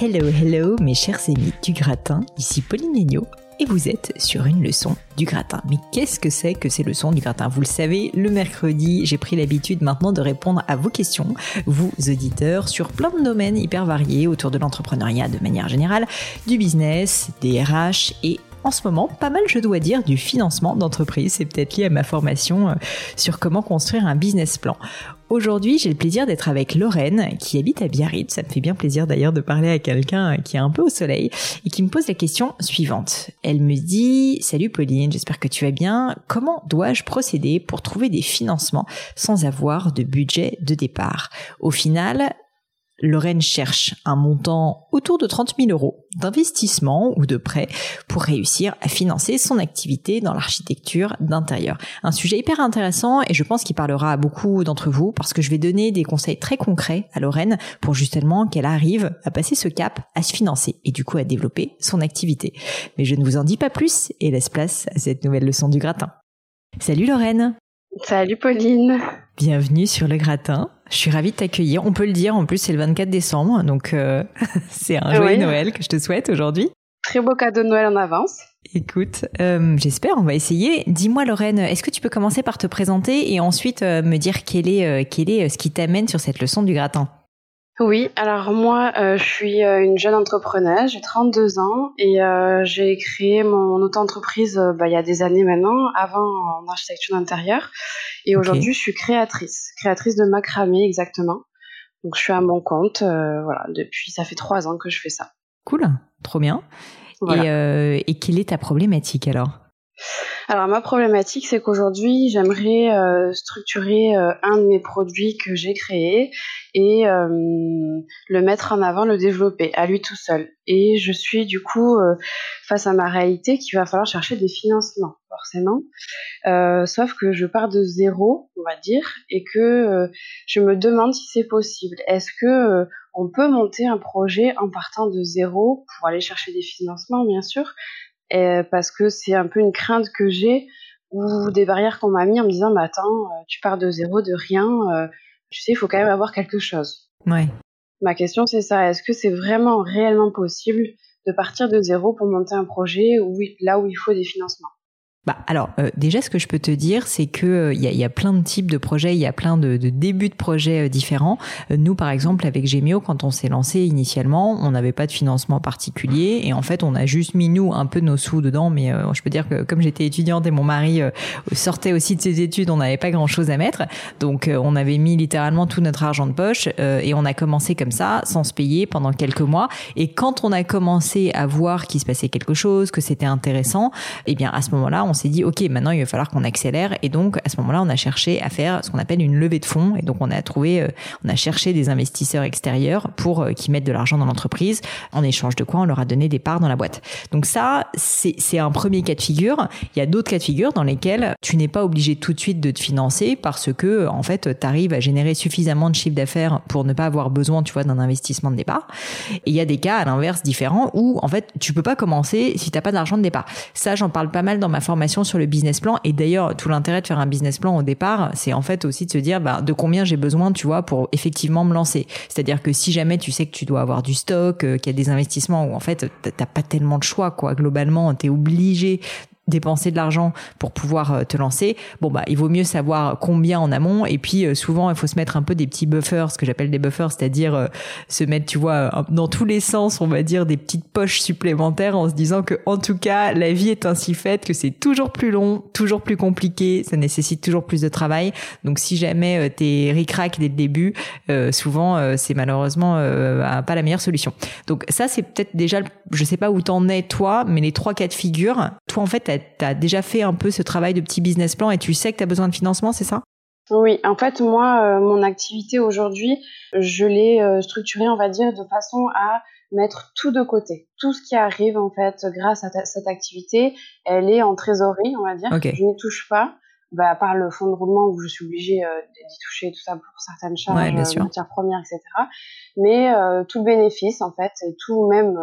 Hello, hello, mes chers amis du gratin, ici Pauline et vous êtes sur une leçon du gratin. Mais qu'est-ce que c'est que ces leçons du gratin? Vous le savez, le mercredi, j'ai pris l'habitude maintenant de répondre à vos questions, vous auditeurs, sur plein de domaines hyper variés autour de l'entrepreneuriat de manière générale, du business, des RH et en ce moment, pas mal, je dois dire, du financement d'entreprise. C'est peut-être lié à ma formation euh, sur comment construire un business plan. Aujourd'hui, j'ai le plaisir d'être avec Lorraine, qui habite à Biarritz. Ça me fait bien plaisir d'ailleurs de parler à quelqu'un qui est un peu au soleil et qui me pose la question suivante. Elle me dit, salut Pauline, j'espère que tu vas bien. Comment dois-je procéder pour trouver des financements sans avoir de budget de départ? Au final, Lorraine cherche un montant autour de 30 000 euros d'investissement ou de prêt pour réussir à financer son activité dans l'architecture d'intérieur. Un sujet hyper intéressant et je pense qu'il parlera à beaucoup d'entre vous parce que je vais donner des conseils très concrets à Lorraine pour justement qu'elle arrive à passer ce cap, à se financer et du coup à développer son activité. Mais je ne vous en dis pas plus et laisse place à cette nouvelle leçon du gratin. Salut Lorraine Salut Pauline Bienvenue sur le gratin. Je suis ravie de t'accueillir. On peut le dire, en plus c'est le 24 décembre, donc euh, c'est un joyeux Noël que je te souhaite aujourd'hui. Très beau cadeau de Noël en avance. Écoute, euh, j'espère, on va essayer. Dis-moi Lorraine, est-ce que tu peux commencer par te présenter et ensuite euh, me dire quel est, quel est ce qui t'amène sur cette leçon du gratin? Oui, alors moi, euh, je suis euh, une jeune entrepreneuse, j'ai 32 ans et euh, j'ai créé mon auto-entreprise bah, il y a des années maintenant, avant en architecture d'intérieur. Et aujourd'hui, je suis créatrice, créatrice de macramé exactement. Donc je suis à mon compte, voilà, depuis, ça fait trois ans que je fais ça. Cool, trop bien. Et, et quelle est ta problématique alors? Alors ma problématique, c'est qu'aujourd'hui, j'aimerais euh, structurer euh, un de mes produits que j'ai créé et euh, le mettre en avant, le développer à lui tout seul. Et je suis du coup face à ma réalité qu'il va falloir chercher des financements, forcément. sauf que je pars de zéro, on va dire, et que je me demande si c'est possible. Est-ce que on peut monter un projet en partant de zéro pour aller chercher des financements, bien sûr, parce que c'est un peu une crainte que j'ai ou des barrières qu'on m'a mis en me disant bah attends euh, tu pars de zéro de rien euh, tu sais il faut quand même avoir quelque chose. Ouais. Ma question c'est ça. Est-ce que c'est vraiment réellement possible de partir de zéro pour monter un projet où, là où il faut des financements? Bah, alors euh, déjà ce que je peux te dire c'est que euh, il y, a, plein de types de projets, il y a plein de, débuts de projets euh, différents. nous par exemple avec Gemio quand on s'est lancé initialement, on n'avait pas de financement particulier et en fait on a juste mis nous un peu nos sous dedans. Mais je peux dire que comme j'étais étudiante et mon mari sortait aussi de ses études, on n'avait pas grand chose à mettre, donc on avait mis littéralement tout notre argent de poche et on a commencé comme ça sans se payer pendant quelques mois. Et quand on a commencé à voir qu'il se passait quelque chose, que c'était intéressant, eh bien à ce moment-là on s'est dit, OK, maintenant, il va falloir qu'on accélère. Et donc, à ce moment-là, on a cherché à faire ce qu'on appelle une levée de fonds. Et donc, on a trouvé, euh, on a cherché des investisseurs extérieurs pour euh, qui mettent de l'argent dans l'entreprise, en échange de quoi on leur a donné des parts dans la boîte. Donc ça, c'est un premier cas de figure. Il y a d'autres cas de figure dans lesquels tu n'es pas obligé tout de suite de te financer parce que, en fait, tu arrives à générer suffisamment de chiffre d'affaires pour ne pas avoir besoin, tu vois, d'un investissement de départ. Et il y a des cas à l'inverse différents où, en fait, tu peux pas commencer si t'as pas d'argent de départ. Ça, j'en parle pas mal dans ma formation sur le business plan. Et d'ailleurs, tout l'intérêt de faire un business plan au départ, c'est en fait aussi de se dire bah, de combien j'ai besoin, tu vois, pour effectivement me lancer. C'est-à-dire que si jamais tu sais que tu dois avoir du stock, euh, qu'il y a des investissements où en fait t'as pas tellement de choix, quoi. Globalement, t'es obligé dépenser de l'argent pour pouvoir euh, te lancer, bon bah il vaut mieux savoir combien en amont et puis euh, souvent il faut se mettre un peu des petits buffers, ce que j'appelle des buffers, c'est-à-dire euh, se mettre tu vois dans tous les sens, on va dire des petites poches supplémentaires en se disant que en tout cas la vie est ainsi faite que c'est toujours plus long, toujours plus compliqué, ça nécessite toujours plus de travail. Donc si jamais t'es ric-rac dès le début, souvent c'est malheureusement pas la meilleure solution. Donc ça c'est peut-être déjà je sais pas où t'en es toi, mais les trois cas de figure, toi en fait tu as déjà fait un peu ce travail de petit business plan et tu sais que tu as besoin de financement, c'est ça? Oui, en fait, moi, euh, mon activité aujourd'hui, je l'ai euh, structurée, on va dire, de façon à mettre tout de côté. Tout ce qui arrive, en fait, grâce à cette activité, elle est en trésorerie, on va dire. Je n'y touche pas. Bah, à part le fonds de roulement où je suis obligée euh, d'y toucher tout ça pour certaines charges, ouais, matières premières, etc. Mais tout le bénéfice, en fait, et tout même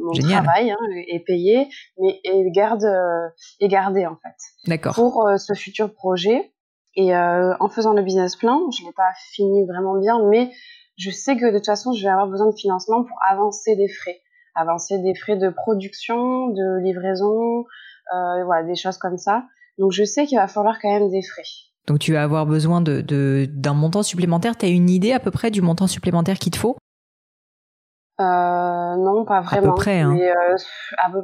mon travail hein, est payé, mais est, garde, est gardé, en fait. D'accord. Pour ce futur projet. Et en faisant le business plan, je l'ai pas fini vraiment bien, mais je sais que de toute façon, je vais avoir besoin de financement pour avancer des frais. Avancer des frais de production, de livraison, euh, voilà, des choses comme ça. Donc je sais qu'il va falloir quand même des frais. Donc tu vas avoir besoin de, d'un montant supplémentaire. Tu as une idée à peu près du montant supplémentaire qu'il te faut? Euh, Non, pas vraiment. À peu près. Hein. Mais, euh,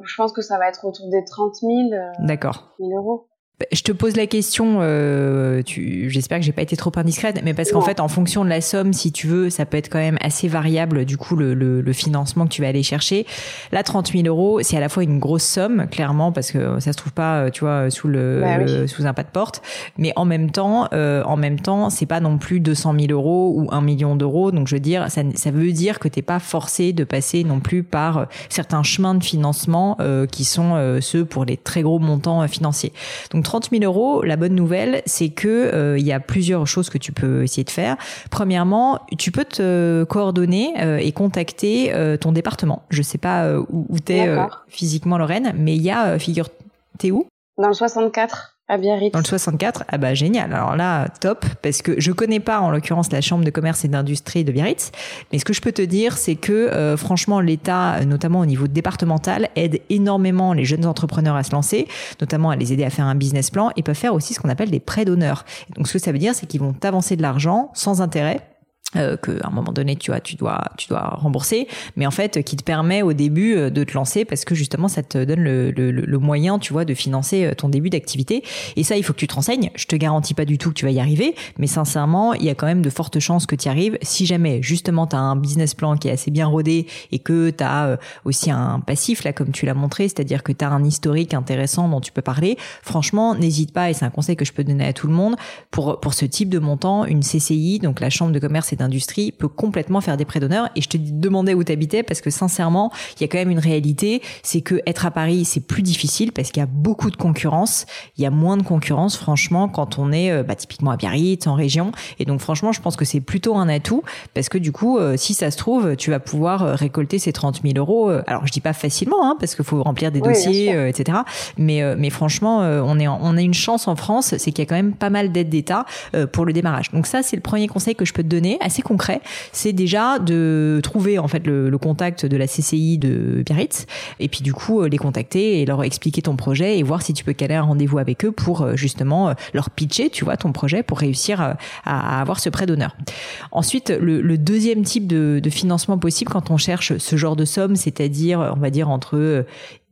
je pense que ça va être autour des 30 000, euh, D'accord. 000 euros. Bah, je te pose la question, euh, j'espère que j'ai pas été trop indiscrète, mais parce qu'en fait, en fonction de la somme, si tu veux, ça peut être quand même assez variable, du coup, le, le, le financement que tu vas aller chercher. Là, 30 000 euros, c'est à la fois une grosse somme, clairement, parce que ça se trouve pas, tu vois, sous le, bah sous un pas de porte, mais en même temps, euh, en même temps, c'est pas non plus 200 000 euros ou 1 million d'euros. Donc, je veux dire, ça, ça veut dire que t'es pas forcé de passer non plus par euh, certains chemins de financement euh, qui sont euh, ceux pour les très gros montants financiers. Donc 30 000 euros, la bonne nouvelle, c'est que euh, il y a plusieurs choses que tu peux essayer de faire. Premièrement, tu peux te coordonner euh, et contacter euh, ton département. Je sais pas où, où tu es physiquement, Lorraine, mais il y a, figure, t'es où? Dans le 64. À Biarritz. Dans le 64, ah bah génial. Alors là, top, parce que je connais pas en l'occurrence la chambre de commerce et d'industrie de Biarritz, mais ce que je peux te dire, c'est que euh, franchement, l'État, notamment au niveau départemental, aide énormément les jeunes entrepreneurs à se lancer, notamment à les aider à faire un business plan, et peuvent faire aussi ce qu'on appelle des prêts d'honneur. Donc ce que ça veut dire, c'est qu'ils vont t'avancer de l'argent sans intérêt euh, que à un moment donné tu vois tu dois tu dois rembourser. Mais en fait qui te permet au début euh, de te lancer parce que justement ça te donne le, le, le moyen tu vois de financer euh, ton début d'activité. Et ça il faut que tu te renseignes. Je te garantis pas du tout que tu vas y arriver. Mais sincèrement il y a quand même de fortes chances que tu y arrives. Si jamais justement tu as un business plan qui est assez bien rodé et que tu as euh, aussi un passif là comme tu l'as montré c'est-à-dire que tu as un historique intéressant dont tu peux parler franchement n'hésite pas et c'est un conseil que je peux donner à tout le monde pour pour ce type de montant une CCI donc la chambre de commerce et industrie peut complètement faire des prêts d'honneur. Et je te demandais où t'habitais parce que sincèrement, il y a quand même une réalité, c'est que être à Paris, c'est plus difficile parce qu'il y a beaucoup de concurrence. Il y a moins de concurrence, franchement, quand on est euh, bah, typiquement à Biarritz, en région. Et donc, franchement, je pense que c'est plutôt un atout parce que du coup, euh, si ça se trouve, tu vas pouvoir euh, récolter ces 30 000 euros. Alors, je dis pas facilement, hein, parce qu'il faut remplir des dossiers, etc. Mais, mais franchement, on est, on a une chance en France, c'est qu'il y a quand même pas mal d'aides d'État pour le démarrage. Donc ça, c'est le premier conseil que je peux te donner, assez concret, c'est déjà de trouver en fait le, contact de la CCI de Biarritz et puis du coup euh, les contacter et leur expliquer ton projet et voir si tu peux caler un rendez-vous avec eux pour euh, justement euh, leur pitcher, tu vois, ton projet pour réussir à, avoir ce prêt d'honneur. Ensuite, le, deuxième type de, de financement possible quand on cherche ce genre de somme, c'est-à-dire on va dire entre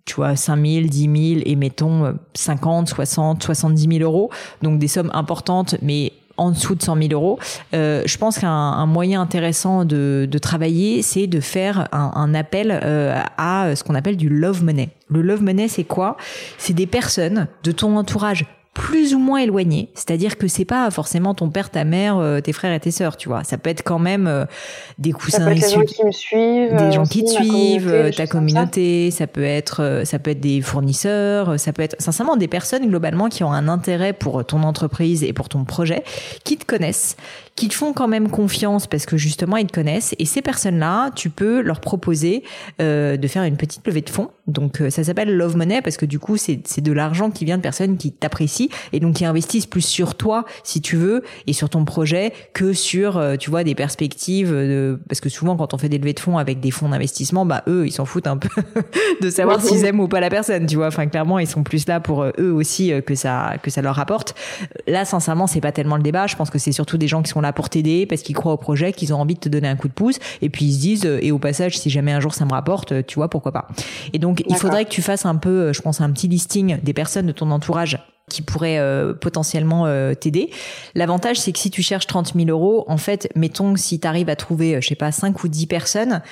tu vois, 5 000, 10 000 et mettons 50, 60, 70 000 euros. Donc des sommes importantes, mais en dessous de 100 000 euros. Euh, je pense qu'un moyen intéressant de, travailler, c'est de faire un, appel euh, à ce qu'on appelle du love money. Le love money, c'est quoi? C'est des personnes de ton entourage plus ou moins éloigné, c'est-à-dire que c'est pas forcément ton père, ta mère, euh, tes frères et tes sœurs, tu vois. Ça peut être quand même euh, des coussins des gens qui me suivent, des gens qui te suivent, ta communauté, ça. peut être euh, ça peut être des fournisseurs, ça peut être sincèrement des personnes globalement qui ont un intérêt pour ton entreprise et pour ton projet, qui te connaissent, qui te font quand même confiance parce que justement ils te connaissent et ces personnes-là, tu peux leur proposer de faire une petite levée de fonds. Donc ça s'appelle love money parce que du coup c'est c'est de l'argent qui vient de personnes qui t'apprécient et donc qui investissent plus sur toi si tu veux et sur ton projet que sur euh, tu vois des perspectives de parce que souvent quand on fait des levées de fonds avec des fonds d'investissement bah eux ils s'en foutent un peu de savoir s'ils aiment ou pas la personne tu vois. Enfin clairement ils sont plus là pour euh, eux aussi que ça que ça leur rapporte. Là sincèrement c'est pas tellement le débat. Je pense que c'est surtout des gens qui sont là pour t'aider parce qu'ils croient au projet qu'ils ont envie de te donner un coup de pouce et puis ils se disent et au passage si jamais un jour ça me rapporte tu vois pourquoi pas. Et donc il faudrait que tu fasses un peu je pense un petit listing des personnes de ton entourage qui pourraient euh, potentiellement euh, t'aider. L'avantage, c'est que si tu cherches 30 000 euros, en fait, mettons si tu arrives à trouver, euh, je sais pas, 5 ou 10 personnes,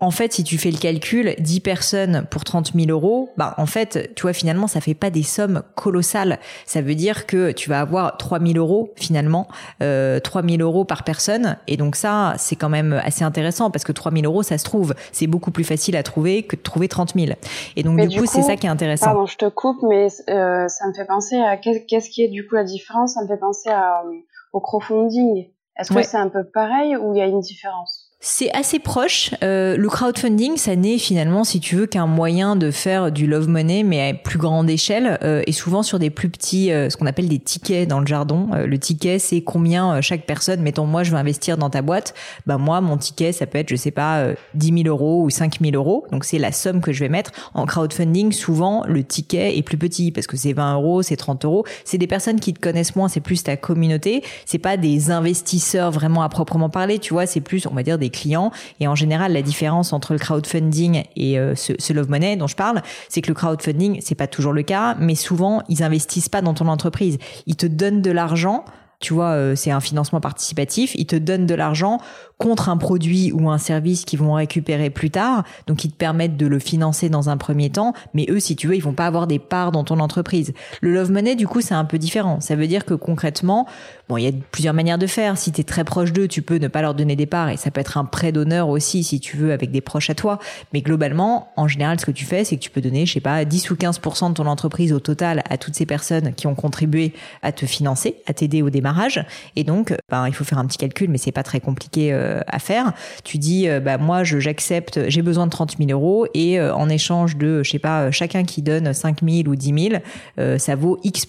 en fait, si tu fais le calcul, 10 personnes pour 30 000 euros, bah, en fait, tu vois, finalement, ça fait pas des sommes colossales. Ça veut dire que tu vas avoir 3 000 euros, finalement, euh, 3 000 euros par personne. Et donc ça, c'est quand même assez intéressant parce que 3 000 euros, ça se trouve. C'est beaucoup plus facile à trouver que de trouver 30 000. Et donc, du, coup, c'est ça qui est intéressant. Pardon, je te coupe, mais euh, ça me fait penser à qu'est-ce qui est du coup la différence? Ça me fait penser à, euh, au crowdfunding. Est-ce que c'est un peu pareil ou il y a une différence? C'est assez proche. Euh, le crowdfunding, ça n'est finalement, si tu veux, qu'un moyen de faire du love money, mais à plus grande échelle, euh, et souvent sur des plus petits, euh, ce qu'on appelle des tickets dans le jardin. Euh, le ticket, c'est combien chaque personne, mettons moi, je veux investir dans ta boîte. Bah moi, mon ticket, ça peut être, je sais pas, 10 000 euros ou 5 000 euros. Donc c'est la somme que je vais mettre. En crowdfunding, souvent, le ticket est plus petit parce que c'est 20 euros, c'est 30 euros. C'est des personnes qui te connaissent moins, c'est plus ta communauté. C'est pas des investisseurs vraiment à proprement parler, tu vois. C'est plus, on va dire, des clients. Et en général, la différence entre le crowdfunding et euh, ce, love money dont je parle, c'est que le crowdfunding, c'est pas toujours le cas, mais souvent, ils investissent pas dans ton entreprise. Ils te donnent de l'argent tu vois, euh, c'est un financement participatif. Ils te donnent de l'argent contre un produit ou un service qu'ils vont récupérer plus tard, donc ils te permettent de le financer dans un premier temps, mais eux, si tu veux, ils vont pas avoir des parts dans ton entreprise. Le love money, du coup, c'est un peu différent. Ça veut dire que concrètement, bon, il y a plusieurs manières de faire. Si tu es très proche d'eux, tu peux ne pas leur donner des parts et ça peut être un prêt d'honneur aussi, si tu veux, avec des proches à toi. Mais globalement, en général, ce que tu fais, c'est que tu peux donner, je sais pas, 10 ou 15% de ton entreprise au total à toutes ces personnes qui ont contribué à te financer, à t'aider au démarrage. Et donc, ben, il faut faire un petit calcul, mais c'est pas très compliqué euh, à faire. Tu dis, euh, bah moi, j'accepte, j'ai besoin de 30 000 euros et euh, en échange de, je sais pas, chacun qui donne 5 000 ou 10 000, ça vaut X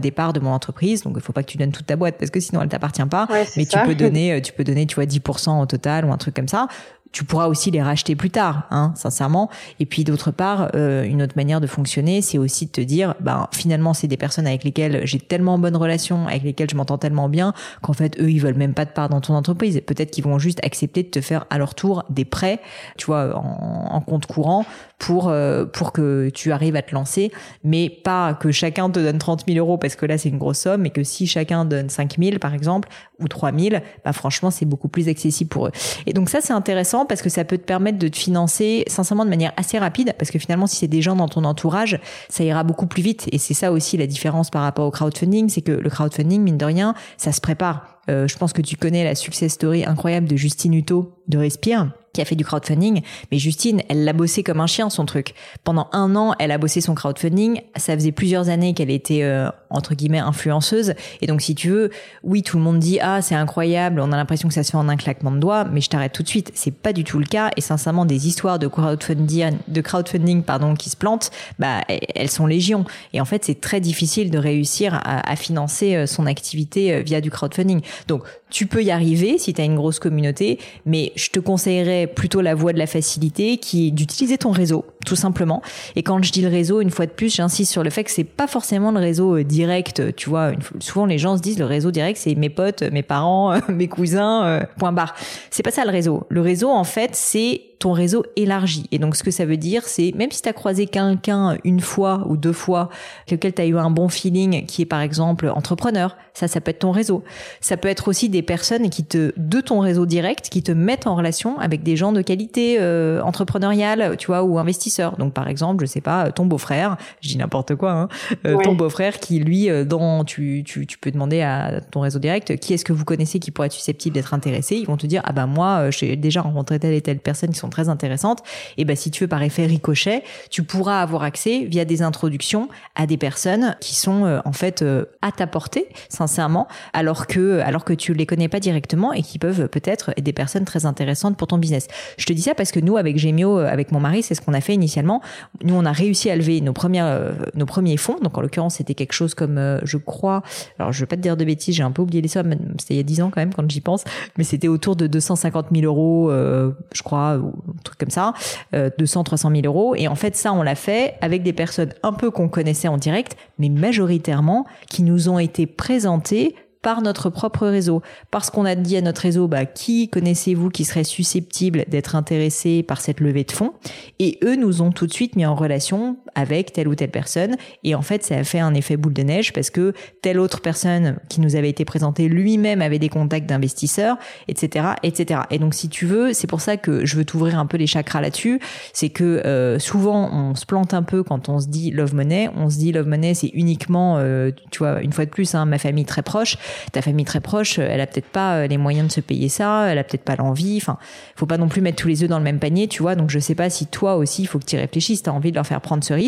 des parts de mon entreprise. Donc, il faut pas que tu donnes toute ta boîte parce que sinon, elle t'appartient pas. mais tu peux donner, tu peux donner, tu vois, 10% au total ou un truc comme ça tu pourras aussi les racheter plus tard, hein, sincèrement. Et puis d'autre part, euh, une autre manière de fonctionner, c'est aussi de te dire, ben finalement, c'est des personnes avec lesquelles j'ai tellement bonne relation, avec lesquelles je m'entends tellement bien, qu'en fait, eux, ils veulent même pas de part dans ton entreprise. Peut-être qu'ils vont juste accepter de te faire à leur tour des prêts, tu vois, en, compte courant pour euh, pour que tu arrives à te lancer, mais pas que chacun te donne 30 000 euros parce que là, c'est une grosse somme, mais que si chacun donne 5 000 par exemple ou 3 000, bah franchement, c'est beaucoup plus accessible pour eux. Et donc ça, c'est intéressant parce que ça peut te permettre de te financer sincèrement de manière assez rapide parce que finalement si c'est des gens dans ton entourage, ça ira beaucoup plus vite et c'est ça aussi la différence par rapport au crowdfunding, c'est que le crowdfunding mine de rien, ça se prépare. Euh, je pense que tu connais la success story incroyable de Justine Hutto de Respire qui a fait du crowdfunding. Mais Justine, elle l'a bossé comme un chien, son truc. Pendant un an, elle a bossé son crowdfunding. Ça faisait plusieurs années qu'elle était, euh, entre guillemets, influenceuse. Et donc, si tu veux, oui, tout le monde dit, ah, c'est incroyable, on a l'impression que ça se fait en un claquement de doigts, mais je t'arrête tout de suite. C'est pas du tout le cas. Et sincèrement, des histoires de crowdfunding, pardon, qui se plantent, bah, elles sont légion. Et en fait, c'est très difficile de réussir à, à financer euh, son activité euh, via du crowdfunding. Donc, tu peux y arriver si tu as une grosse communauté, mais je te conseillerais plutôt la voie de la facilité qui est d'utiliser ton réseau, tout simplement. Et quand je dis le réseau, une fois de plus, j'insiste sur le fait que c'est pas forcément le réseau euh, direct, tu vois. souvent les gens se disent le réseau direct, c'est mes potes, mes parents, mes cousins, euh, point barre. C'est pas ça le réseau. Le réseau, en fait, c'est ton réseau élargi. Et donc, ce que ça veut dire, c'est même si tu as croisé quelqu'un une fois ou deux fois, lequel tu as eu un bon feeling, qui est par exemple entrepreneur, ça, ça peut être ton réseau. Ça peut être aussi des personnes qui te, de ton réseau direct, qui te mettent en relation avec des gens de qualité euh, entrepreneuriale, tu vois, ou investisseurs. Donc, par exemple, je sais pas, ton beau-frère, je dis n'importe quoi, hein, euh, ton beau-frère qui, lui, euh, dans, tu, tu, tu peux demander à ton réseau direct, qui est-ce que vous connaissez qui pourrait être susceptible d'être intéressé? Ils vont te dire, ah ben moi, j'ai déjà rencontré telle et telle personne qui sont très intéressantes. Et ben si tu veux par effet ricochet, tu pourras avoir accès via des introductions à des personnes qui sont euh, en fait euh, à ta portée, sincèrement, alors que alors que tu les connais pas directement et qui peuvent peut-être être des personnes très intéressantes pour ton business. Je te dis ça parce que nous avec Gemio, euh, avec mon mari, c'est ce qu'on a fait initialement initialement. Nous, on a réussi à lever nos premières, nos premiers fonds. Donc, en l'occurrence, c'était quelque chose comme, je crois, alors je vais pas te dire de bêtises, j'ai un peu oublié les sommes, c'était il y a 10 ans quand même quand j'y pense, mais c'était autour de 250 000 euros, je crois, ou un truc comme ça, 200, 300 000 euros. Et en fait, ça, on l'a fait avec des personnes un peu qu'on connaissait en direct, mais majoritairement qui nous ont été présentées par notre propre réseau. Parce qu'on a dit à notre réseau, bah, qui connaissez-vous qui serait susceptible d'être intéressé par cette levée de fonds? Et eux nous ont tout de suite mis en relation avec telle ou telle personne. Et en fait, ça a fait un effet boule de neige parce que telle autre personne qui nous avait été présentée lui-même avait des contacts d'investisseurs, etc., etc. Et donc, si tu veux, c'est pour ça que je veux t'ouvrir un peu les chakras là-dessus. C'est que euh, souvent, on se plante un peu quand on se dit love money. On se dit love money, c'est uniquement, euh, tu vois, une fois de plus, hein, ma famille très proche ta famille très proche, elle a peut-être pas euh, les moyens de se payer ça, elle a peut-être pas l'envie. Enfin, faut pas non plus mettre tous les œufs dans le même panier, tu vois. Donc je sais pas si toi aussi, il faut que tu réfléchisses, tu as envie de leur faire prendre ce risque.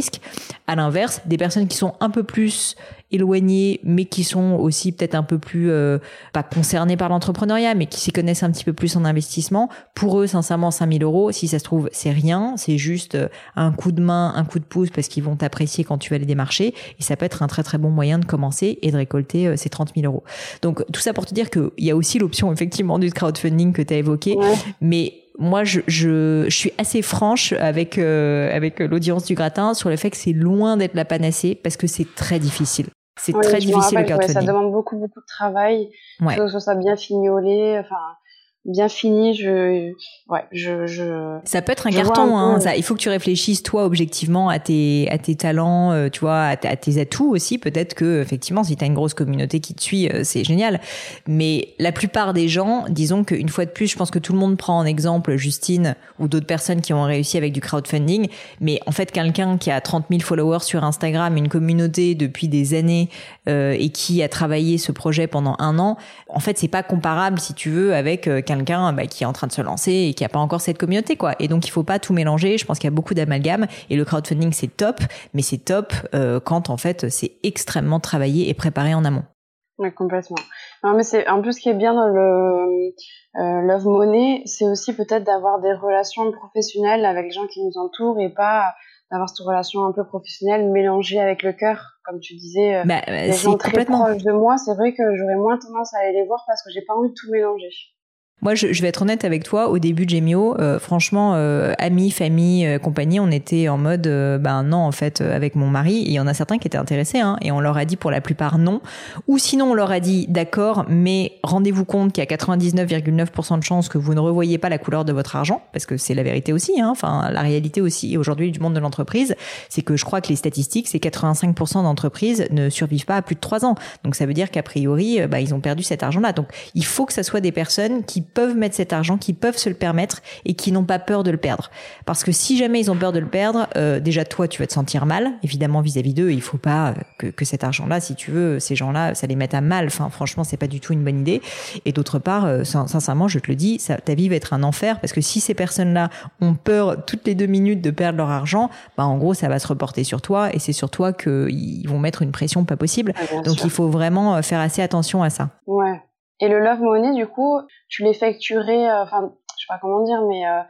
À l'inverse, des personnes qui sont un peu plus éloignés, mais qui sont aussi peut-être un peu plus euh, pas concernés par l'entrepreneuriat, mais qui s'y connaissent un petit peu plus en investissement. Pour eux, sincèrement, 5000 euros, si ça se trouve, c'est rien, c'est juste euh, un coup de main, un coup de pouce parce qu'ils vont t'apprécier quand tu vas les démarcher, et ça peut être un très très bon moyen de commencer et de récolter euh, ces 30 000 euros. Donc tout ça pour te dire qu'il y a aussi l'option effectivement du crowdfunding que tu as évoqué, mais moi, je, je, je, suis assez franche avec avec l'audience du gratin sur le fait que c'est loin d'être la panacée parce que c'est très difficile. C'est très difficile le crowdfunding. ça demande beaucoup, beaucoup de travail. Ouais. Que ce soit bien fignolé. Enfin, bien fini, je, ouais, je, je. Ça peut être un carton, hein. Ça, il faut que tu réfléchisses toi objectivement à tes, à tes talents, euh, tu vois, à, tes atouts aussi. Peut-être que effectivement, si tu as une grosse communauté qui te suit, euh, c'est génial. Mais la plupart des gens, disons qu'une fois de plus, je pense que tout le monde prend en exemple Justine ou d'autres personnes qui ont réussi avec du crowdfunding. Mais en fait, quelqu'un qui a 30 000 followers sur Instagram, une communauté depuis des années euh, et qui a travaillé ce projet pendant un an, en fait, c'est pas comparable si tu veux avec quelqu'un quelqu'un bah, qui est en train de se lancer et qui a pas encore cette communauté, quoi. Et donc il faut pas tout mélanger. Je pense qu'il y a beaucoup d'amalgame et le crowdfunding c'est top, mais c'est top euh, quand en fait c'est extrêmement travaillé et préparé en amont. Oui, complètement. Non, mais c'est en plus ce qui est bien dans le euh, Love Money, c'est aussi peut-être d'avoir des relations professionnelles avec les gens qui nous entourent et pas d'avoir cette relation un peu professionnelle mélangée avec le cœur, comme tu disais. Euh, bah, les gens très proches de moi, c'est vrai que j'aurais moins tendance à aller les voir parce que j'ai pas envie de tout mélanger. Moi, je, je, vais être honnête avec toi. Au début de euh, franchement, euh, amis, famille, euh, compagnie, on était en mode, ben non, en fait, avec mon mari. Il y en a certains qui étaient intéressés, hein, et on leur a dit pour la plupart non. Ou sinon, on leur a dit d'accord, mais rendez-vous compte qu'il y a 99,9% de chances que vous ne revoyez pas la couleur de votre argent, parce que c'est la vérité aussi. Hein, enfin, la réalité aussi aujourd'hui du monde de l'entreprise, c'est que je crois que les statistiques, c'est 85% d'entreprises ne survivent pas à plus de 3 ans. Donc ça veut dire qu'a priori, bah, ils ont perdu cet argent-là. Donc il faut que ça soit des personnes qui peuvent mettre cet argent, qui peuvent se le permettre et qui n'ont pas peur de le perdre. Parce que si jamais ils ont peur de le perdre, euh, déjà toi tu vas te sentir mal, évidemment vis-à-vis d'eux. Il faut pas que, que cet argent-là, si tu veux, ces gens-là, ça les mette à mal. Enfin, franchement, c'est pas du tout une bonne idée. Et d'autre part, euh, sincèrement, je te le dis, ça, ta vie va être un enfer parce que si ces personnes-là ont peur toutes les deux minutes de perdre leur argent, bah en gros, ça va se reporter sur toi et c'est sur toi qu'ils vont mettre une pression pas possible. Ah, Donc il faut vraiment euh, faire assez attention à ça. Ouais. Et le Love Money, du coup, tu l'effectuerais, euh, enfin, je sais pas comment dire, mais euh,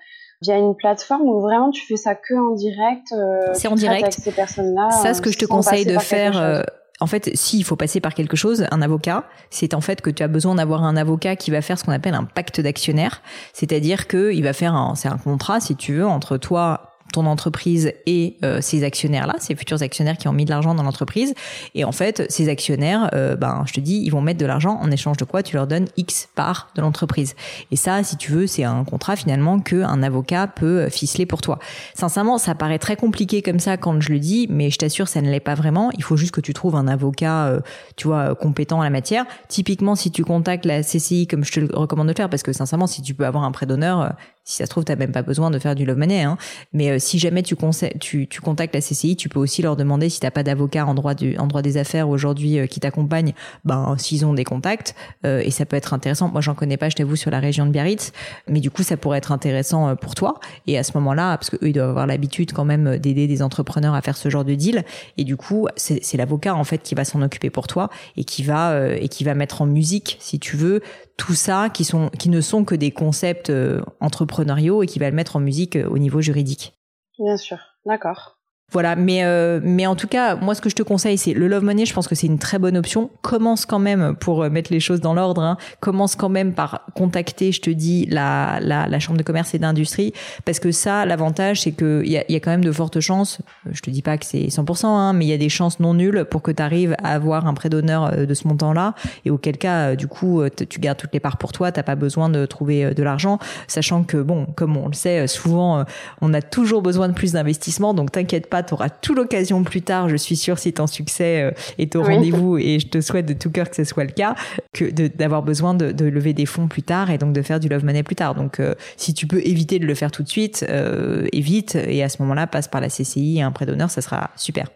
via une plateforme où vraiment tu fais ça que en direct. Euh, c'est en direct. Avec ces personnes-là. Ça, ce que je te conseille de faire. En fait, s'il faut passer par quelque chose, un avocat, c'est en fait que tu as besoin d'avoir un avocat qui va faire ce qu'on appelle un pacte d'actionnaire, c'est-à-dire que il va faire un, c'est un contrat, si tu veux, entre toi ton entreprise et euh, ces actionnaires-là, ces futurs actionnaires qui ont mis de l'argent dans l'entreprise. Et en fait, ces actionnaires, euh, ben, je te dis, ils vont mettre de l'argent en échange de quoi Tu leur donnes X part de l'entreprise. Et ça, si tu veux, c'est un contrat finalement que un avocat peut euh, ficeler pour toi. Sincèrement, ça paraît très compliqué comme ça quand je le dis, mais je t'assure, ça ne l'est pas vraiment. Il faut juste que tu trouves un avocat, tu vois, compétent en la matière. Typiquement, si tu contactes la CCI, comme je te le recommande de faire, parce que sincèrement, si tu peux avoir un prêt d'honneur, si ça se trouve, t'as même pas besoin de faire du love money. Hein. Mais euh, si jamais tu, tu, tu, contactes la CCI, tu peux aussi leur demander si t'as pas d'avocat en droit en droit des affaires aujourd'hui euh, qui t'accompagne, ben s'ils ont des contacts. Euh, et ça peut être intéressant. Moi, j'en connais pas, je t'avoue, sur la région de Biarritz, mais du coup, ça pourrait être intéressant pour toi. Et à ce moment-là, parce que eux, ils doivent avoir l'habitude quand même d'aider des entrepreneurs à faire ce genre de deal. Et du coup, c'est l'avocat en fait qui va s'en occuper pour toi et qui va et qui va mettre en musique, si tu veux, tout ça qui sont qui ne sont que des concepts entrepreneurs et qui va le mettre en musique euh, au niveau juridique. Bien sûr. D'accord. Voilà, mais euh, mais en tout cas, moi ce que je te conseille, c'est le Love Money. Je pense que c'est une très bonne option. Commence quand même pour euh, mettre les choses dans l'ordre. Hein, commence quand même par contacter, je te dis, la la, la chambre de commerce et d'industrie, parce que ça, l'avantage, c'est que il y a, y a quand même de fortes chances. Euh, je te dis pas que c'est 100%, hein, mais il y a des chances non nulles pour que tu arrives à avoir un prêt d'honneur de ce montant-là, et auquel cas, du coup, tu gardes toutes les parts pour toi. T'as pas besoin de trouver de l'argent, sachant que bon, comme on le sait, souvent, on a toujours besoin de plus d'investissement, donc t'inquiète pas tu auras tout l'occasion plus tard, je suis sûre, si ton succès euh, est au rendez-vous, et je te souhaite de tout cœur que ce soit le cas, que d'avoir besoin de, lever des fonds plus tard et donc de faire du love money plus tard. Donc, euh, si tu peux éviter de le faire tout de suite, euh, évite, et à ce moment-là, passe par la CCI et un prêt d'honneur, ça sera super.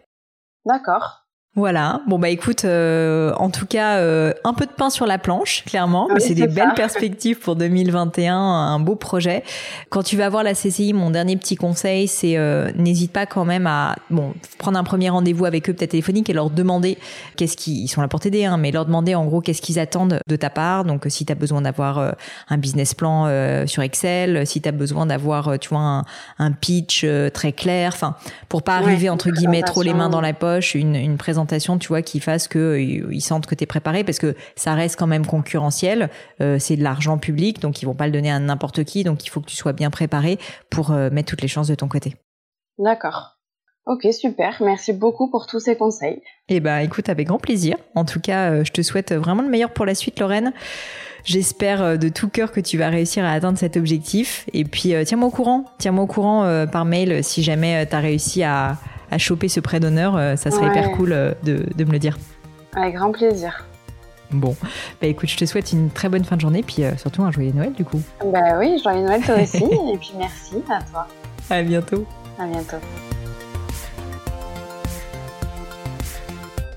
D'accord. Voilà. Bon bah écoute, euh, en tout cas, euh, un peu de pain sur la planche, clairement, mais c'est des belles perspectives pour 2021, un beau projet. Quand tu vas voir la CCI, mon dernier petit conseil, c'est euh, n'hésite pas quand même à bon prendre un premier rendez-vous avec eux, peut-être téléphonique, et leur demander qu'est-ce qu'ils sont là pour t'aider, hein, mais leur demander en gros qu'est-ce qu'ils attendent de ta part. Donc si tu as besoin d'avoir un business plan sur Excel, si tu as besoin d'avoir, tu vois, un, un pitch très clair, enfin pour pas arriver entre guillemets trop les mains dans la poche, une, une présentation tu vois, qui fasse que euh, ils sentent que tu es préparé parce que ça reste quand même concurrentiel. Euh, c'est de l'argent public, donc ils vont pas le donner à n'importe qui. Donc il faut que tu sois bien préparé pour euh, mettre toutes les chances de ton côté. D'accord. Ok, super. Merci beaucoup pour tous ces conseils. Eh ben, écoute, avec grand plaisir. En tout cas, je te souhaite vraiment le meilleur pour la suite, Lorraine. J'espère de tout cœur que tu vas réussir à atteindre cet objectif. Et puis, tiens-moi au courant. Tiens-moi au courant par mail si jamais tu as réussi à, à choper ce prêt d'honneur, euh, ça serait hyper cool euh, de, de, me le dire. Avec grand plaisir. Bon, bah écoute, je te souhaite une très bonne fin de journée, puis euh, surtout un joyeux Noël du coup. Bah oui, joyeux Noël toi aussi, et puis merci à toi. À bientôt. À bientôt.